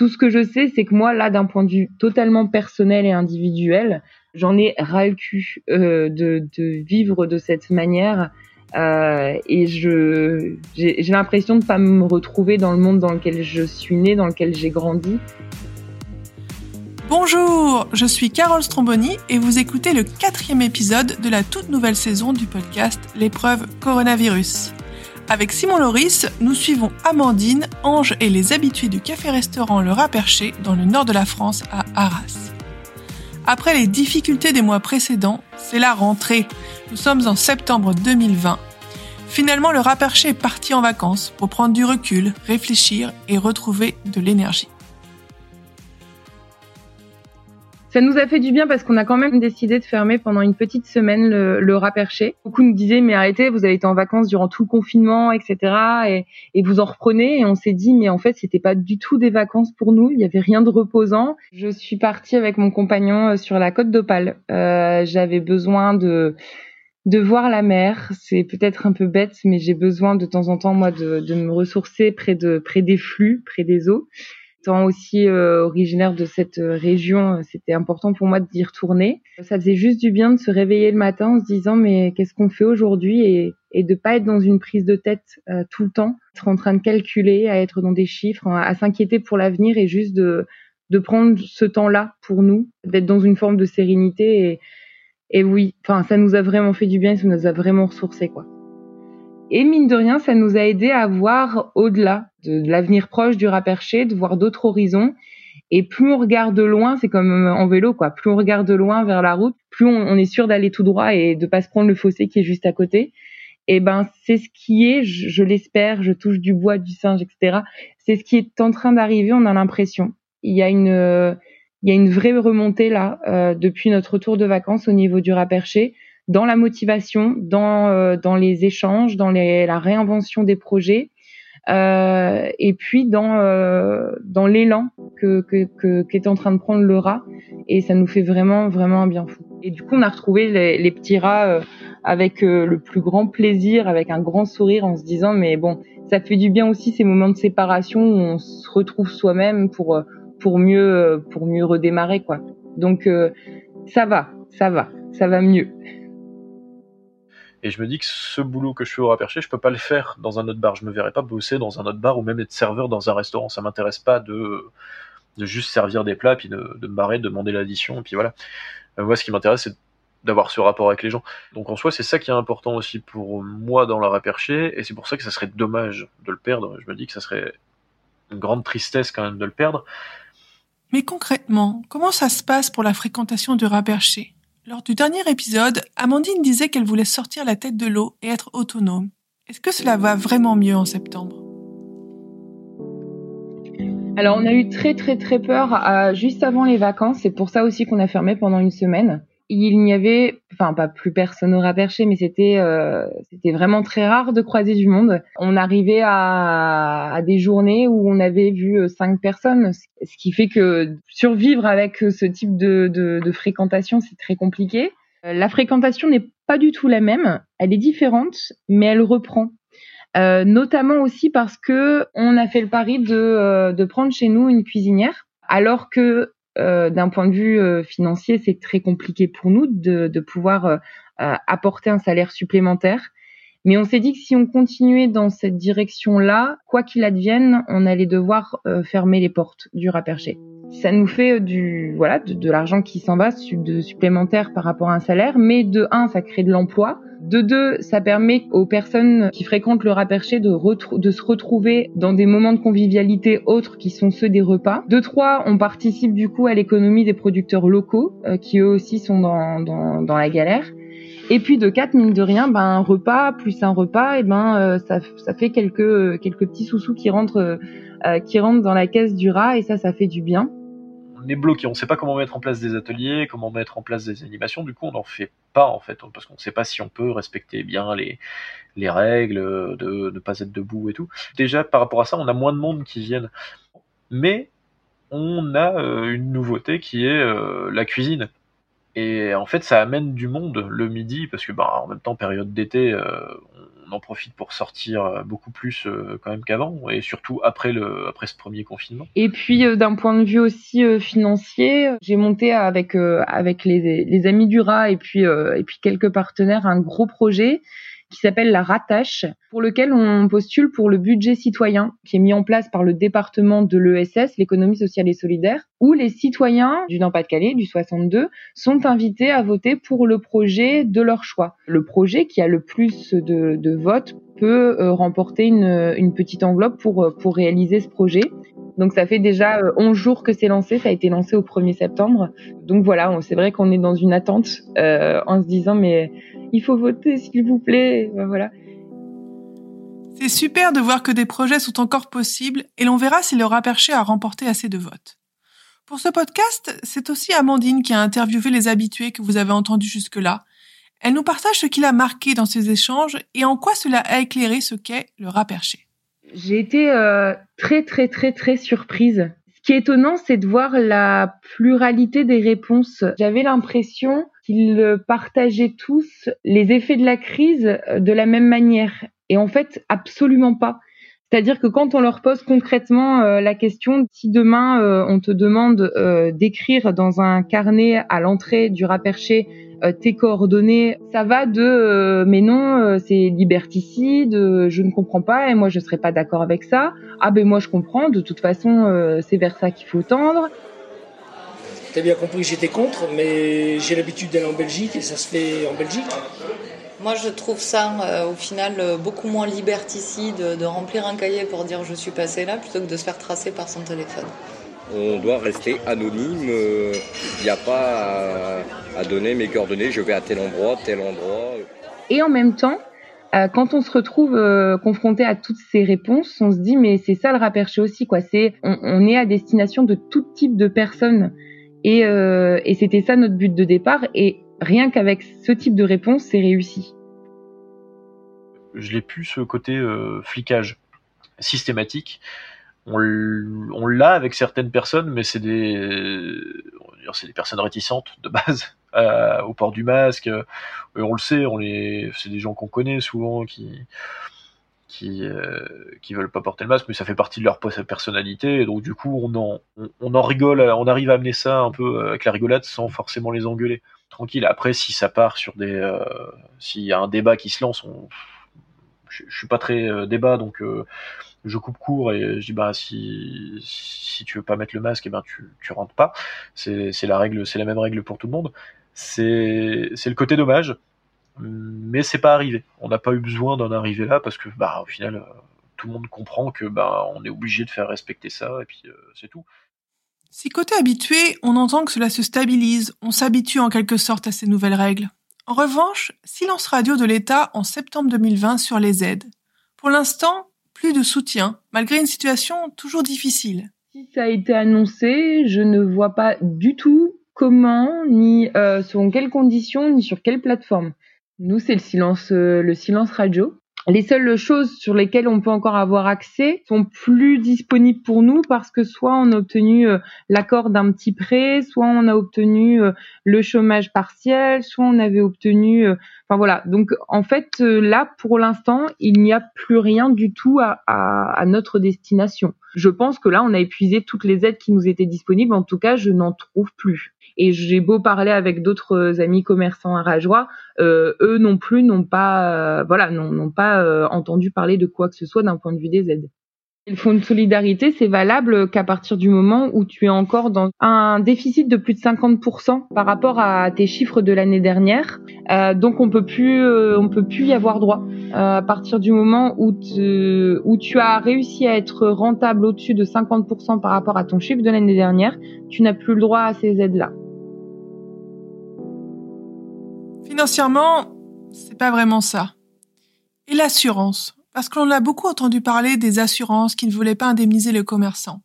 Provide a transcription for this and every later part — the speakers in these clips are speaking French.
Tout ce que je sais, c'est que moi, là, d'un point de vue totalement personnel et individuel, j'en ai ras le cul euh, de, vivre de cette manière. Euh, et j'ai l'impression de pas me retrouver dans le monde dans lequel je suis née, dans lequel j'ai grandi. Bonjour, je suis Carole Stromboni et vous écoutez le quatrième épisode de la toute nouvelle saison du podcast L'épreuve coronavirus. Avec Simon Loris, nous suivons Amandine, Ange et les habitués du café-restaurant Le Raperché dans le nord de la France à Arras. Après les difficultés des mois précédents, c'est la rentrée. Nous sommes en septembre 2020. Finalement, le Raperché est parti en vacances pour prendre du recul, réfléchir et retrouver de l'énergie. Ça nous a fait du bien parce qu'on a quand même décidé de fermer pendant une petite semaine le, le rat perché. Beaucoup nous disaient mais arrêtez, vous avez été en vacances durant tout le confinement, etc. Et, et vous en reprenez. Et on s'est dit mais en fait c'était pas du tout des vacances pour nous. Il y avait rien de reposant. Je suis partie avec mon compagnon euh, sur la côte d'Opale. Euh, J'avais besoin de de voir la mer. C'est peut-être un peu bête, mais j'ai besoin de temps en temps moi de, de me ressourcer près de près des flux, près des eaux étant aussi euh, originaire de cette euh, région, euh, c'était important pour moi d'y retourner. Ça faisait juste du bien de se réveiller le matin en se disant mais qu'est-ce qu'on fait aujourd'hui et, et de pas être dans une prise de tête tout le temps, être en train de calculer, à être dans des chiffres, à s'inquiéter pour l'avenir et juste de de prendre ce temps-là pour nous, d'être dans une forme de sérénité et, et oui, enfin ça nous a vraiment fait du bien, ça nous a vraiment ressourcé quoi. Et mine de rien, ça nous a aidé à voir au-delà de, l'avenir proche du Raperché, de voir d'autres horizons. Et plus on regarde de loin, c'est comme en vélo, quoi. Plus on regarde de loin vers la route, plus on, est sûr d'aller tout droit et de pas se prendre le fossé qui est juste à côté. Et ben, c'est ce qui est, je, l'espère, je touche du bois, du singe, etc. C'est ce qui est en train d'arriver. On a l'impression. Il y a une, il y a une vraie remontée là euh, depuis notre retour de vacances au niveau du Raperché dans la motivation, dans, euh, dans les échanges, dans les, la réinvention des projets. Euh, et puis dans euh, dans l'élan que que qu'est en train de prendre le rat et ça nous fait vraiment vraiment un bien fou. Et du coup on a retrouvé les, les petits rats euh, avec euh, le plus grand plaisir, avec un grand sourire en se disant mais bon ça fait du bien aussi ces moments de séparation où on se retrouve soi-même pour pour mieux pour mieux redémarrer quoi. Donc ça va ça va ça va mieux. Et je me dis que ce boulot que je fais au Raperché, je peux pas le faire dans un autre bar. Je me verrais pas bosser dans un autre bar ou même être serveur dans un restaurant. Ça m'intéresse pas de, de juste servir des plats, puis de, me barrer, de demander l'addition, et puis voilà. Euh, moi, ce qui m'intéresse, c'est d'avoir ce rapport avec les gens. Donc en soi, c'est ça qui est important aussi pour moi dans la Raperché, et c'est pour ça que ça serait dommage de le perdre. Je me dis que ça serait une grande tristesse quand même de le perdre. Mais concrètement, comment ça se passe pour la fréquentation du Raperché? Lors du dernier épisode, Amandine disait qu'elle voulait sortir la tête de l'eau et être autonome. Est-ce que cela va vraiment mieux en septembre? Alors on a eu très très très peur euh, juste avant les vacances, c'est pour ça aussi qu'on a fermé pendant une semaine il n'y avait, enfin pas plus personne au perché, mais c'était euh, c'était vraiment très rare de croiser du monde. On arrivait à, à, des journées où on avait vu euh, cinq personnes, ce qui fait que survivre avec ce type de, de, de fréquentation, c'est très compliqué. Euh, la fréquentation n'est pas du tout la même, elle est différente, mais elle reprend. Euh, notamment aussi parce que on a fait le pari de, de prendre chez nous une cuisinière, alors que euh, d'un point de vue euh, financier, c'est très compliqué pour nous de, de pouvoir euh, apporter un salaire supplémentaire. Mais on s'est dit que si on continuait dans cette direction-là, quoi qu'il advienne, on allait devoir fermer les portes du raperché. Ça nous fait du voilà de, de l'argent qui s'en va de supplémentaire par rapport à un salaire, mais de un, ça crée de l'emploi de deux, ça permet aux personnes qui fréquentent le raperché de, de se retrouver dans des moments de convivialité autres qui sont ceux des repas. De trois, on participe du coup à l'économie des producteurs locaux euh, qui eux aussi sont dans, dans, dans, la galère. Et puis de quatre, mine de rien, ben un repas plus un repas, et ben euh, ça, ça fait quelques quelques petits sous-sous qui rentrent euh, qui rentrent dans la caisse du rat et ça ça fait du bien on est bloqué, on ne sait pas comment mettre en place des ateliers, comment mettre en place des animations, du coup on n'en fait pas en fait, parce qu'on ne sait pas si on peut respecter bien les, les règles, de ne pas être debout et tout. Déjà par rapport à ça, on a moins de monde qui viennent. Mais on a euh, une nouveauté qui est euh, la cuisine. Et en fait, ça amène du monde le midi, parce que bah, en même temps, période d'été, euh, on en profite pour sortir euh, beaucoup plus euh, quand même qu'avant, et surtout après, le, après ce premier confinement. Et puis, d'un point de vue aussi financier, j'ai monté avec, avec les, les, amis du rat et puis, et puis quelques partenaires un gros projet qui s'appelle la Rattache, pour lequel on postule pour le budget citoyen qui est mis en place par le département de l'ESS, l'économie sociale et solidaire, où les citoyens du Nord-Pas-de-Calais, du 62, sont invités à voter pour le projet de leur choix. Le projet qui a le plus de, votes peut euh, remporter une, petite enveloppe pour, euh, pour réaliser ce projet. Donc ça fait déjà 11 euh, jours que c'est lancé, ça a été lancé au 1er septembre. Donc voilà, c'est vrai qu'on est dans une attente en se disant mais il faut voter s'il vous plaît. Ben voilà. C'est super de voir que des projets sont encore possibles et l'on verra si le Raperché a remporté assez de votes. Pour ce podcast, c'est aussi Amandine qui a interviewé les habitués que vous avez entendus jusque-là. Elle nous partage ce qu'il a marqué dans ces échanges et en quoi cela a éclairé ce qu'est le Raperché. J'ai été euh, très très très très surprise. Ce qui est étonnant, c'est de voir la pluralité des réponses. J'avais l'impression qu'ils partageaient tous les effets de la crise de la même manière. Et en fait, absolument pas. C'est-à-dire que quand on leur pose concrètement euh, la question, si demain euh, on te demande d'écrire dans un carnet à l'entrée du raperché euh, tes coordonnées, ça va de euh, mais non, euh, c'est liberticide, je ne comprends pas et moi je serais pas d'accord avec ça. Ah ben moi je comprends, de toute façon c'est vers ça qu'il faut tendre. T'as bien compris que j'étais contre, mais j'ai l'habitude d'aller en Belgique et ça se fait en Belgique. Moi, je trouve ça, au final, beaucoup moins liberticide de remplir un cahier pour dire je suis passé là plutôt que de se faire tracer par son téléphone on doit rester anonyme. Il euh, n'y a pas à, donner mes coordonnées, je vais à tel endroit, tel endroit. Et en même temps, euh, quand on se retrouve euh, confronté à toutes ces réponses, on se dit mais c'est ça le raperché aussi quoi. C'est on, est à destination de tout type de personnes et, et c'était ça notre but de départ et rien qu'avec ce type de réponse c'est réussi. Je l'ai plus ce côté flicage systématique on l'a avec certaines personnes, mais c'est des, c'est des personnes réticentes de base euh, au port du masque. Et on le sait, on les, c'est des gens qu'on connaît souvent qui qui euh, qui veulent pas porter le masque, mais ça fait partie de leur personnalité. Et donc du coup, on en on, en rigole, on arrive à amener ça un peu avec la rigolade sans forcément les engueuler. Tranquille. Après, si ça part sur des, euh, s'il y a un débat qui se lance, je, je suis pas très débat, donc je coupe court et je dis bah si si tu veux pas mettre le masque, et eh ben tu tu rentres pas. C'est c'est la règle, c'est la même règle pour tout le monde. C'est c'est le côté dommage, mais c'est pas arrivé. On n'a pas eu besoin d'en arriver là parce que bah au final euh, tout le monde comprend que bah on est obligé de faire respecter ça et puis euh, c'est tout. Si côté habitué, on entend que cela se stabilise, on s'habitue en quelque sorte à ces nouvelles règles. En revanche, silence radio de l'État en septembre 2020 sur les aides. Pour l'instant, plus de soutien, malgré une situation toujours difficile. Si ça a été annoncé, je ne vois pas du tout comment, ni euh, selon quelles conditions, ni sur quelle plateforme. Nous, c'est le silence, euh, le silence radio. Les seules choses sur lesquelles on peut encore avoir accès sont plus disponibles pour nous parce que soit on a obtenu euh, l'accord d'un petit prêt, soit on a obtenu euh, le chômage partiel, soit on avait obtenu, enfin voilà. Donc en fait là pour l'instant il n'y a plus rien du tout à, notre destination. Je pense que là on a épuisé toutes les aides qui nous étaient disponibles. En tout cas je n'en trouve plus. Et j'ai beau parler avec d'autres amis commerçants à euh, eux non plus n'ont pas, euh, voilà, n'ont pas euh, entendu parler de quoi que ce soit d'un point de vue des aides. Le fonds de solidarité, c'est valable qu'à partir du moment où tu es encore dans un déficit de plus de 50% par rapport à tes chiffres de l'année dernière. Euh, donc on peut plus, on peut plus y avoir droit. Euh, à partir du moment où, où tu as réussi à être rentable au-dessus de 50% par rapport à ton chiffre de l'année dernière, tu n'as plus le droit à ces aides-là. Financièrement, c'est pas vraiment ça. Et l'assurance? Parce qu'on a beaucoup entendu parler des assurances qui ne voulaient pas indemniser le commerçant.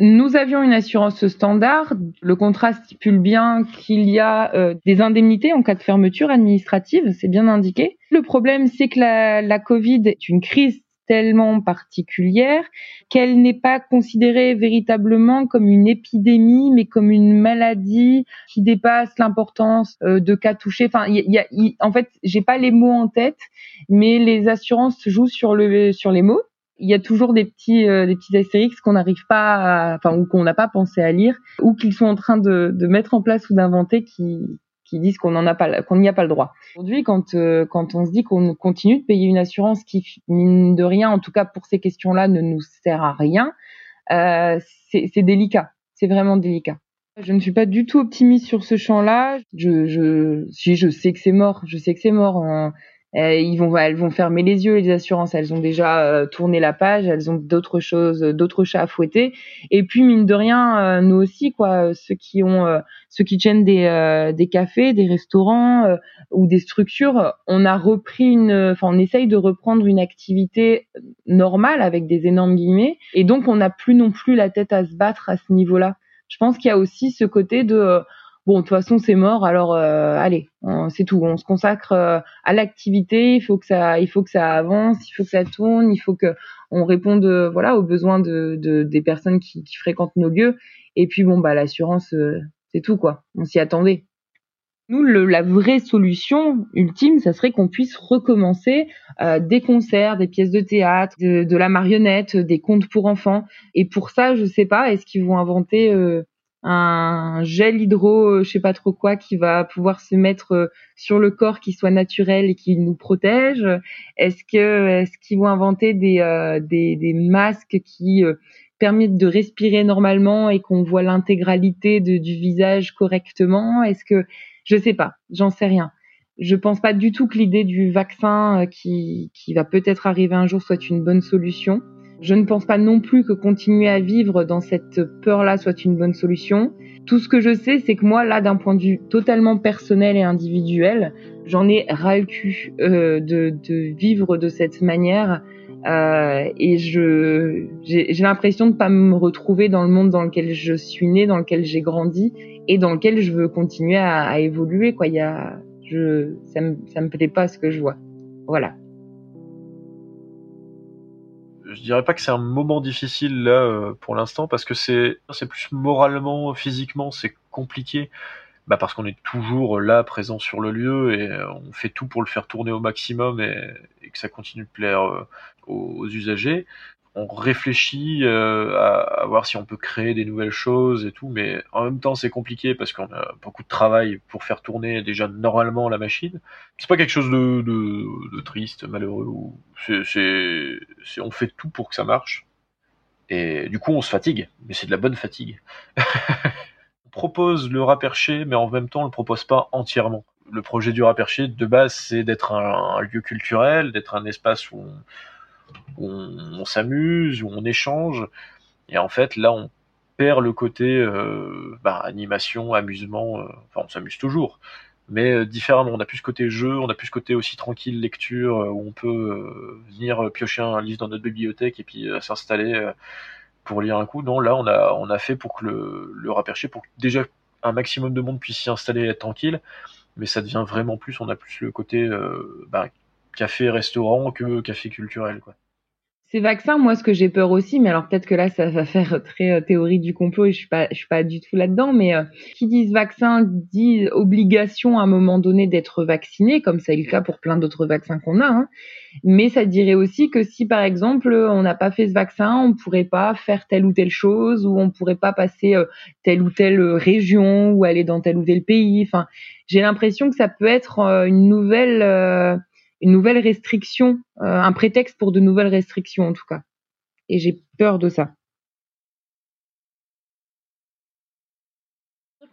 Nous avions une assurance standard. Le contrat stipule bien qu'il y a euh, des indemnités en cas de fermeture administrative, c'est bien indiqué. Le problème, c'est que la Covid est une crise tellement particulière qu'elle n'est pas considérée véritablement comme une épidémie, mais comme une maladie qui dépasse l'importance euh, de cas touchés. Enfin, il y a, en fait, j'ai pas les mots en tête, mais les assurances jouent sur le sur les mots. Il y a toujours des petits euh, des petits astérix qu'on n'arrive pas, à, enfin ou qu'on n'a pas pensé à lire, ou qu'ils sont en train de, de mettre en place ou d'inventer qui qui disent qu'on n'en a pas, qu'on n'y a pas le droit. Aujourd'hui, quand euh, quand on se dit qu'on continue de payer une assurance qui mine de rien, en tout cas pour ces questions-là, ne nous sert à rien, euh, c'est délicat. C'est vraiment délicat. Je ne suis pas du tout optimiste sur ce champ-là. Je, je, si je sais que c'est mort, je sais que c'est mort. Ils vont, elles vont fermer les yeux, les assurances, elles ont déjà euh, tourné la page, elles ont d'autres choses, d'autres chats à fouetter. Et puis mine de rien, euh, nous aussi, quoi, ceux qui ont, ceux qui tiennent des, des cafés, des restaurants ou des structures, on a repris une, enfin, on essaye de reprendre une activité normale avec des énormes guillemets, et donc on n'a plus non plus la tête à se battre à ce niveau-là. Je pense qu'il y a aussi ce côté de bon de toute façon c'est mort alors euh, allez c'est tout. On se consacre euh, à l'activité. Il faut que ça il faut que ça avance il faut que ça tourne il faut que on réponde voilà aux besoins de, de des personnes qui, qui, fréquentent nos lieux. Et puis bon bah l'assurance euh, c'est tout quoi. On s'y attendait. Nous, le, la vraie solution ultime, ça serait qu'on puisse recommencer des concerts, des pièces de théâtre, de, de, la marionnette, des contes pour enfants. Et pour ça, je sais pas, est-ce qu'ils vont inventer un gel hydro, euh, je sais pas trop quoi, qui va pouvoir se mettre euh, sur le corps, qui soit naturel et qui nous protège Est-ce que est-ce qu'ils vont inventer des euh, des, des, masques qui permettent de respirer normalement et qu'on voit l'intégralité du visage correctement? Est-ce que je sais pas, j'en sais rien. Je pense pas du tout que l'idée du vaccin qui qui va peut-être arriver un jour soit une bonne solution. Je ne pense pas non plus que continuer à vivre dans cette peur-là soit une bonne solution. Tout ce que je sais, c'est que moi, là, d'un point de vue totalement personnel et individuel, j'en ai ras euh, de, de, vivre de cette manière. Euh, et je j'ai l'impression de pas me retrouver dans le monde dans lequel je suis née, dans lequel j'ai grandi et dans lequel je veux continuer à, à évoluer. Quoi, il y a, je, ça me ça me plaît pas ce que je vois. Voilà je dirais pas que c'est un moment difficile là euh, pour l'instant parce que c'est plus moralement, physiquement, c'est compliqué. Bah parce qu'on est toujours là, présent sur le lieu et euh, on fait tout pour le faire tourner au maximum et, et que ça continue de plaire euh, aux, usagers on réfléchit euh, à, voir si on peut créer des nouvelles choses et tout, mais en même temps c'est compliqué parce qu'on a beaucoup de travail pour faire tourner déjà normalement la machine. C'est pas quelque chose de, de, triste, malheureux. On fait tout pour que ça marche. Et du coup on se fatigue, mais c'est de la bonne fatigue. on propose le rat perché, mais en même temps on le propose pas entièrement. Le projet du rat perché de base c'est d'être un, un lieu culturel, d'être un espace où on où on, s'amuse, où on échange. Et en fait, là, on perd le côté euh, bah, animation, amusement. Euh, enfin, on s'amuse toujours, mais euh, différemment. On a plus ce côté jeu, on a plus ce côté aussi tranquille lecture où on peut venir piocher un livre dans notre bibliothèque et puis s'installer pour lire un coup. Non, là, on a on a fait pour que le le rapercher pour que déjà un maximum de monde puisse s'y installer et être tranquille. Mais ça devient vraiment plus. On a plus le côté bah, café restaurant que café culturel quoi. Ces vaccins, moi, ce que j'ai peur aussi, mais alors peut-être que là, ça va faire très euh, théorie du complot et je suis pas, je suis pas du tout là-dedans, mais euh, qui disent vaccin dit obligation à un moment donné d'être vacciné, comme ça est le cas pour plein d'autres vaccins qu'on a. Hein. Mais ça dirait aussi que si, par exemple, on n'a pas fait ce vaccin, on pourrait pas faire telle ou telle chose, ou on pourrait pas passer euh, telle ou telle région, ou aller dans tel ou tel pays. Enfin, j'ai l'impression que ça peut être une nouvelle une nouvelle restriction, euh, un prétexte pour de nouvelles restrictions en tout cas. Et j'ai peur de ça.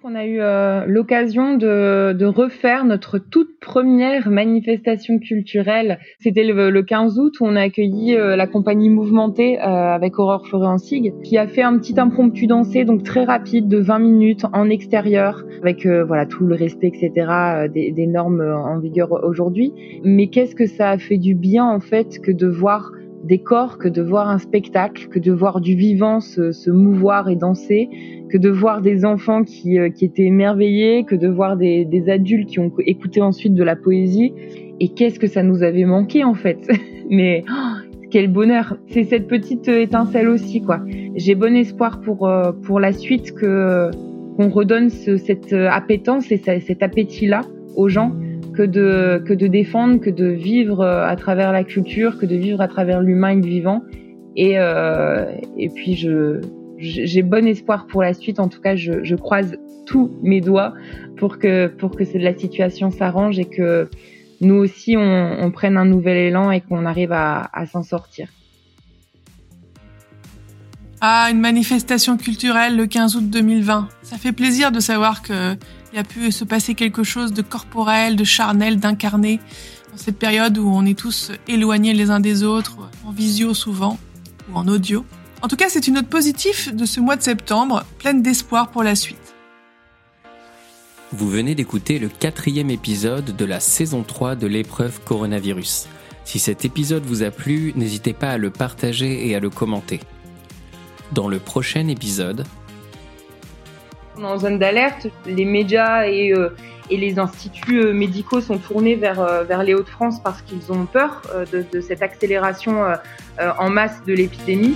On a eu euh, l'occasion de, de, refaire notre toute première manifestation culturelle. C'était le, 15 août où on a accueilli euh, la compagnie Mouvementée euh, avec Aurore Florent-Sig qui a fait un petit impromptu dansé donc très rapide de 20 minutes en extérieur avec voilà tout le respect etc des, des normes en vigueur aujourd'hui. Mais qu'est-ce que ça a fait du bien en fait que de voir des corps que de voir un spectacle, que de voir du vivant se, mouvoir et danser, que de voir des enfants qui, euh, étaient émerveillés, que de voir des, adultes qui ont écouté ensuite de la poésie. Et qu'est-ce que ça nous avait manqué en fait Mais oh, quel bonheur. C'est cette petite étincelle aussi, quoi. J'ai bon espoir pour pour la suite que qu'on redonne cette appétence et cet appétit-là aux gens que de que de défendre, que de vivre à travers la culture, que de vivre à travers l'humain et le vivant. Et et puis j'ai bon espoir pour la suite. En tout cas, je, je croise tous mes doigts pour que pour que la situation s'arrange et que nous aussi on, prenne un nouvel élan et qu'on arrive à, s'en sortir. Ah, une manifestation culturelle le 15 août 2020. Ça fait plaisir de savoir qu'il y a pu se passer quelque chose de corporel, de charnel, d'incarné dans cette période où on est tous éloignés les uns des autres, en visio souvent, ou en audio. En tout cas, c'est une note positive de ce mois de septembre, pleine d'espoir pour la suite. Vous venez d'écouter le quatrième épisode de la saison 3 de l'épreuve coronavirus. Si cet épisode vous a plu, n'hésitez pas à le partager et à le commenter. Dans le prochain épisode, en zone d'alerte, les médias et, euh, les instituts euh, médicaux sont tournés vers, euh, vers les Hauts-de-France parce qu'ils ont peur de, cette accélération en masse de l'épidémie.